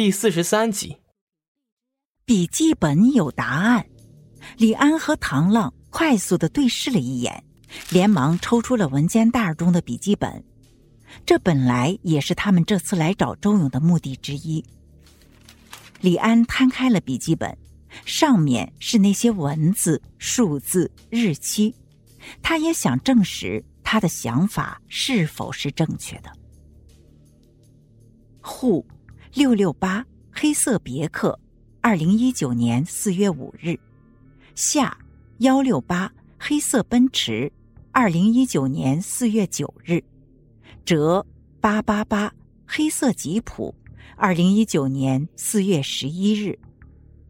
第四十三集。笔记本有答案。李安和唐浪快速的对视了一眼，连忙抽出了文件袋中的笔记本。这本来也是他们这次来找周勇的目的之一。李安摊开了笔记本，上面是那些文字、数字、日期。他也想证实他的想法是否是正确的。户六六八黑色别克，二零一九年四月五日。夏幺六八黑色奔驰，二零一九年四月九日。哲八八八黑色吉普，二零一九年四月十一日。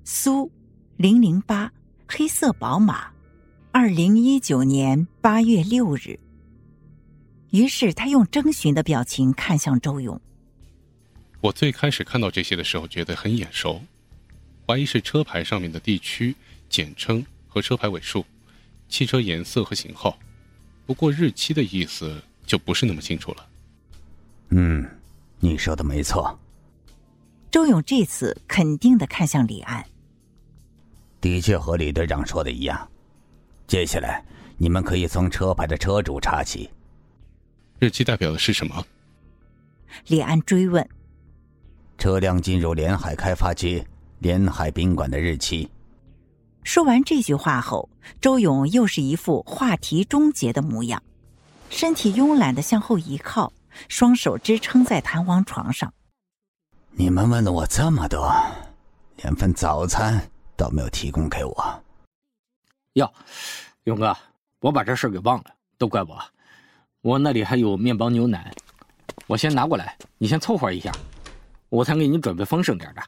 苏零零八黑色宝马，二零一九年八月六日。于是他用征询的表情看向周勇。我最开始看到这些的时候，觉得很眼熟，怀疑是车牌上面的地区、简称和车牌尾数、汽车颜色和型号。不过日期的意思就不是那么清楚了。嗯，你说的没错。周勇这次肯定的看向李安。的确和李队长说的一样。接下来你们可以从车牌的车主查起。日期代表的是什么？李安追问。车辆进入连海开发区连海宾馆的日期。说完这句话后，周勇又是一副话题终结的模样，身体慵懒的向后一靠，双手支撑在弹簧床上。你们问了我这么多，连份早餐都没有提供给我。哟，勇哥，我把这事给忘了，都怪我。我那里还有面包牛奶，我先拿过来，你先凑合一下。我才给你准备丰盛点的。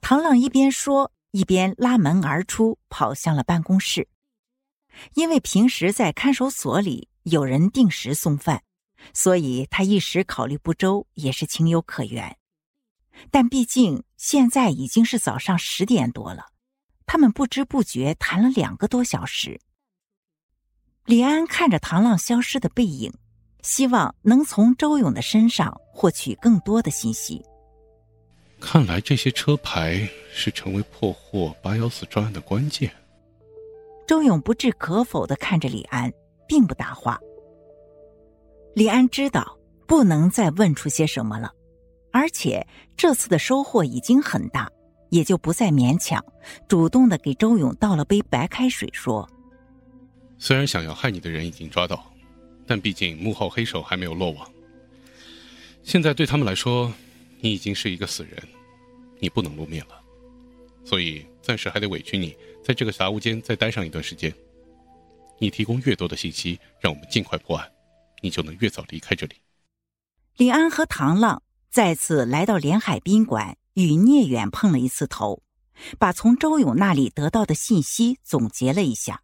唐浪一边说，一边拉门而出，跑向了办公室。因为平时在看守所里有人定时送饭，所以他一时考虑不周也是情有可原。但毕竟现在已经是早上十点多了，他们不知不觉谈了两个多小时。李安看着唐浪消失的背影。希望能从周勇的身上获取更多的信息。看来这些车牌是成为破获八幺四专案的关键。周勇不置可否的看着李安，并不答话。李安知道不能再问出些什么了，而且这次的收获已经很大，也就不再勉强，主动的给周勇倒了杯白开水，说：“虽然想要害你的人已经抓到。”但毕竟幕后黑手还没有落网，现在对他们来说，你已经是一个死人，你不能露面了，所以暂时还得委屈你在这个杂物间再待上一段时间。你提供越多的信息，让我们尽快破案，你就能越早离开这里。李安和唐浪再次来到连海宾馆，与聂远碰了一次头，把从周勇那里得到的信息总结了一下，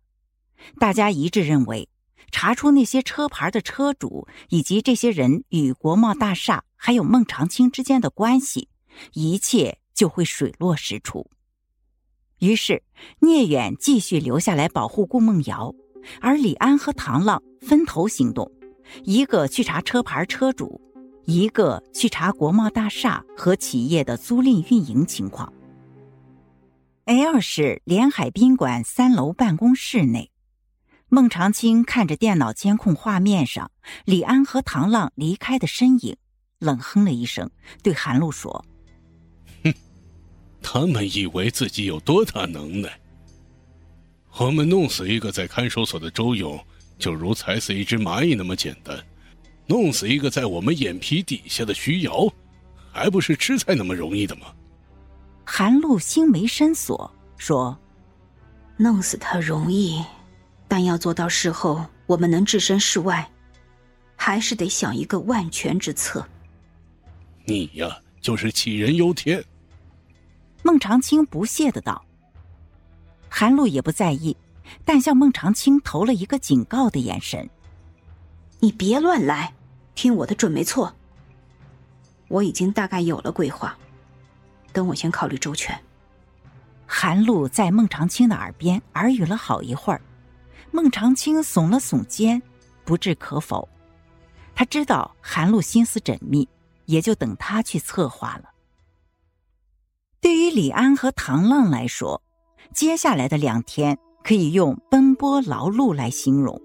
大家一致认为。查出那些车牌的车主以及这些人与国贸大厦还有孟长青之间的关系，一切就会水落石出。于是，聂远继续留下来保护顾梦瑶，而李安和唐浪分头行动，一个去查车牌车主，一个去查国贸大厦和企业的租赁运营情况。L 市连海宾馆三楼办公室内。孟长青看着电脑监控画面上李安和唐浪离开的身影，冷哼了一声，对韩露说：“哼，他们以为自己有多大能耐？我们弄死一个在看守所的周勇，就如踩死一只蚂蚁那么简单；弄死一个在我们眼皮底下的徐瑶，还不是吃菜那么容易的吗？”韩露心眉深锁，说：“弄死他容易。”但要做到事后我们能置身事外，还是得想一个万全之策。你呀，就是杞人忧天。孟长青不屑的道。韩露也不在意，但向孟长青投了一个警告的眼神。你别乱来，听我的准没错。我已经大概有了规划，等我先考虑周全。韩露在孟长青的耳边耳语了好一会儿。孟长青耸了耸肩，不置可否。他知道韩露心思缜密，也就等他去策划了。对于李安和唐浪来说，接下来的两天可以用奔波劳碌来形容，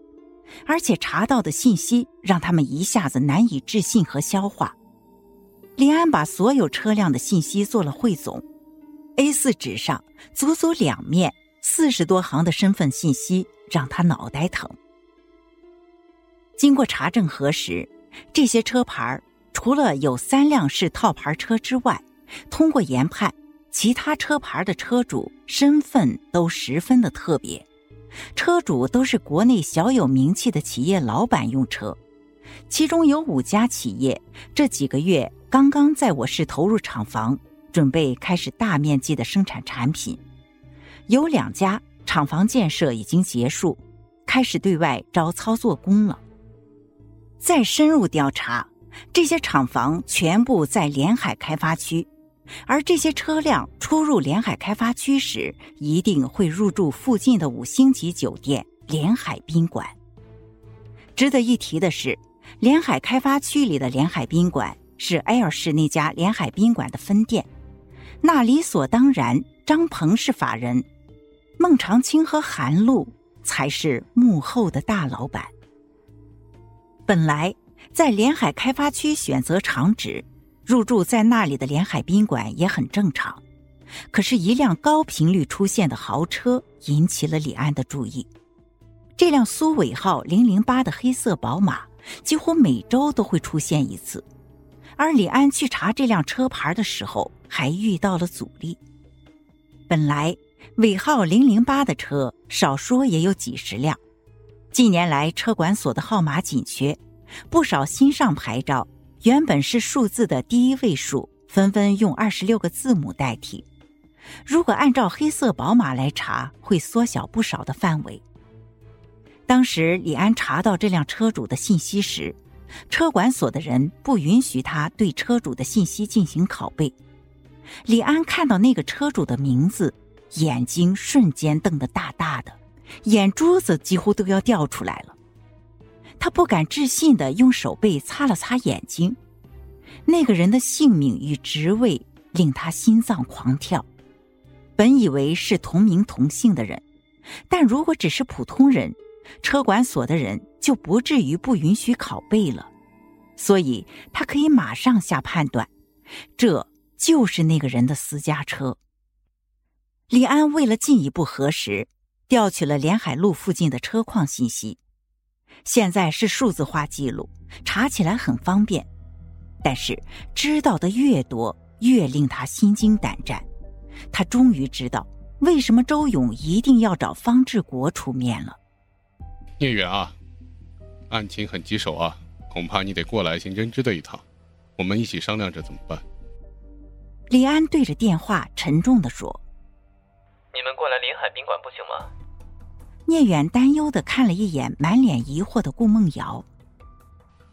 而且查到的信息让他们一下子难以置信和消化。李安把所有车辆的信息做了汇总，A4 纸上足足两面四十多行的身份信息，让他脑袋疼。经过查证核实，这些车牌除了有三辆是套牌车之外，通过研判。其他车牌的车主身份都十分的特别，车主都是国内小有名气的企业老板用车，其中有五家企业这几个月刚刚在我市投入厂房，准备开始大面积的生产产品，有两家厂房建设已经结束，开始对外招操作工了。再深入调查，这些厂房全部在连海开发区。而这些车辆出入连海开发区时，一定会入住附近的五星级酒店连海宾馆。值得一提的是，连海开发区里的连海宾馆是 L 市那家连海宾馆的分店，那理所当然，张鹏是法人，孟长青和韩露才是幕后的大老板。本来在连海开发区选择厂址。入住在那里的连海宾馆也很正常，可是，一辆高频率出现的豪车引起了李安的注意。这辆苏尾号零零八的黑色宝马，几乎每周都会出现一次。而李安去查这辆车牌的时候，还遇到了阻力。本来尾号零零八的车少说也有几十辆，近年来车管所的号码紧缺，不少新上牌照。原本是数字的第一位数，纷纷用二十六个字母代替。如果按照黑色宝马来查，会缩小不少的范围。当时李安查到这辆车主的信息时，车管所的人不允许他对车主的信息进行拷贝。李安看到那个车主的名字，眼睛瞬间瞪得大大的，眼珠子几乎都要掉出来了。他不敢置信的用手背擦了擦眼睛，那个人的姓名与职位令他心脏狂跳。本以为是同名同姓的人，但如果只是普通人，车管所的人就不至于不允许拷贝了。所以他可以马上下判断，这就是那个人的私家车。李安为了进一步核实，调取了连海路附近的车况信息。现在是数字化记录，查起来很方便，但是知道的越多，越令他心惊胆战。他终于知道为什么周勇一定要找方志国出面了。聂远啊，案情很棘手啊，恐怕你得过来刑侦支队一趟，我们一起商量着怎么办。李安对着电话沉重的说：“你们过来临海宾馆不行吗？”聂远担忧的看了一眼满脸疑惑的顾梦瑶。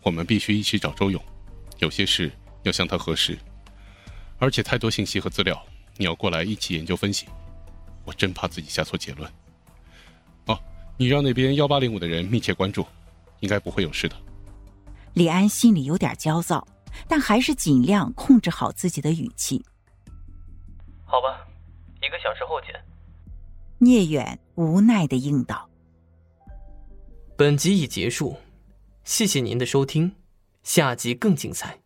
我们必须一起找周勇，有些事要向他核实，而且太多信息和资料，你要过来一起研究分析。我真怕自己下错结论。哦，你让那边幺八零五的人密切关注，应该不会有事的。李安心里有点焦躁，但还是尽量控制好自己的语气。好吧。聂远无奈的应道：“本集已结束，谢谢您的收听，下集更精彩。”